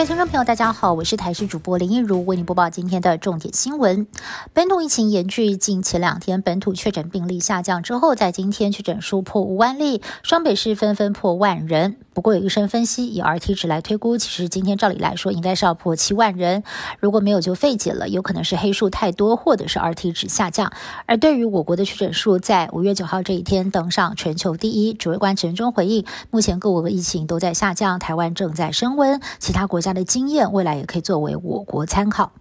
各位听众朋友，大家好，我是台视主播林一如，为您播报今天的重点新闻。本土疫情延续，近前两天本土确诊病例下降之后，在今天确诊数破五万例，双北市纷纷破万人。不过有医生分析，以 RT 值来推估，其实今天照理来说应该是要破七万人。如果没有就费解了，有可能是黑数太多，或者是 RT 值下降。而对于我国的确诊数，在五月九号这一天登上全球第一，指挥官陈中回应，目前各国的疫情都在下降，台湾正在升温，其他国家的经验未来也可以作为我国参考。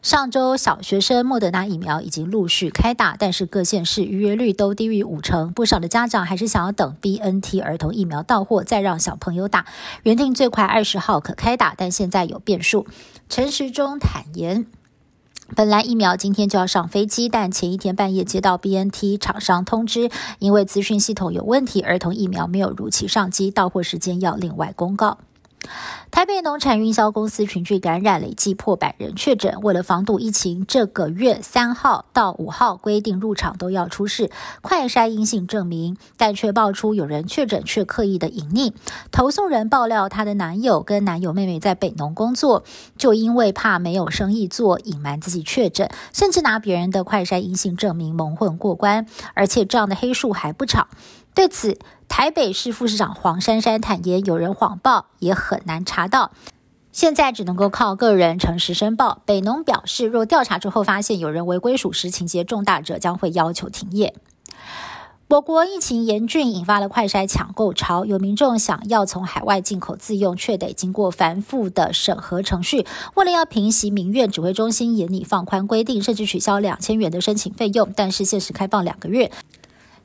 上周小学生莫德纳疫苗已经陆续开打，但是各县市预约率都低于五成，不少的家长还是想要等 BNT 儿童疫苗到货再让小朋友打。原定最快二十号可开打，但现在有变数。陈时中坦言，本来疫苗今天就要上飞机，但前一天半夜接到 BNT 厂商通知，因为资讯系统有问题，儿童疫苗没有如期上机，到货时间要另外公告。台北农产运销公司群聚感染，累计破百人确诊。为了防堵疫情，这个月三号到五号规定入场都要出示快筛阴性证明，但却爆出有人确诊却刻意的隐匿。投诉人爆料，她的男友跟男友妹妹在北农工作，就因为怕没有生意做，隐瞒自己确诊，甚至拿别人的快筛阴性证明蒙混过关，而且这样的黑数还不少。对此，台北市副市长黄珊珊坦言，有人谎报也很难查到，现在只能够靠个人诚实申报。北农表示，若调查之后发现有人违规属实、情节重大者，将会要求停业。我国疫情严峻，引发了快筛抢购潮，有民众想要从海外进口自用，却得经过繁复的审核程序。为了要平息民怨，指挥中心严拟放宽规定，甚至取消两千元的申请费用，但是限时开放两个月。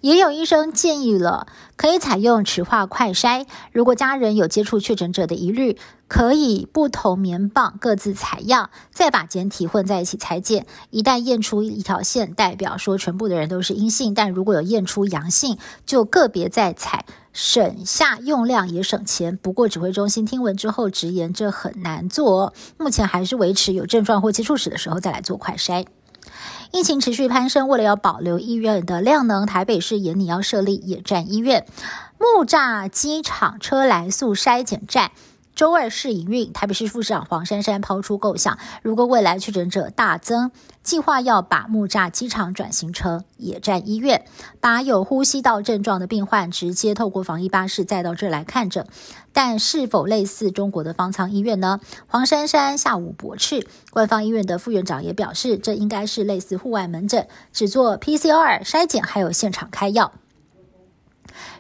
也有医生建议了，可以采用磁化快筛。如果家人有接触确诊者的疑虑，可以不同棉棒各自采样，再把检体混在一起裁剪。一旦验出一条线，代表说全部的人都是阴性；但如果有验出阳性，就个别再采，省下用量也省钱。不过指挥中心听闻之后直言，这很难做，目前还是维持有症状或接触史的时候再来做快筛。疫情持续攀升，为了要保留医院的量能，台北市也拟要设立野战医院、木栅机场车来速筛检站。周二试营运，台北市副市长黄珊珊抛出构想：如果未来确诊者大增，计划要把木栅机场转型成野战医院，把有呼吸道症状的病患直接透过防疫巴士再到这来看诊。但是否类似中国的方舱医院呢？黄珊珊下午驳斥。官方医院的副院长也表示，这应该是类似户外门诊，只做 PCR 筛检，还有现场开药。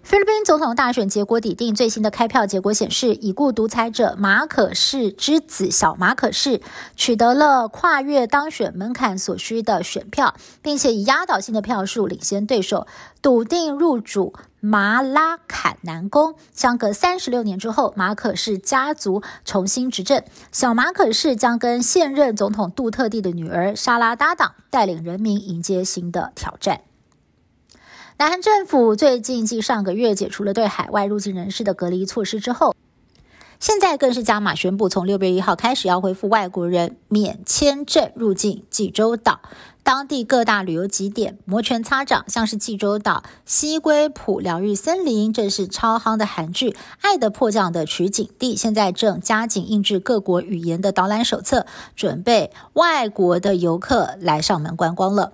菲律宾总统大选结果抵定，最新的开票结果显示，已故独裁者马可士之子小马可士取得了跨越当选门槛所需的选票，并且以压倒性的票数领先对手，笃定入主马拉坎南宫。相隔三十六年之后，马可士家族重新执政，小马可士将跟现任总统杜特地的女儿莎拉搭档，带领人民迎接新的挑战。南韩政府最近继上个月解除了对海外入境人士的隔离措施之后，现在更是加码宣布，从六月一号开始要恢复外国人免签证入境济州岛。当地各大旅游景点摩拳擦掌，像是济州岛西归浦疗愈森林，正是超夯的韩剧《爱的迫降》的取景地，现在正加紧印制各国语言的导览手册，准备外国的游客来上门观光了。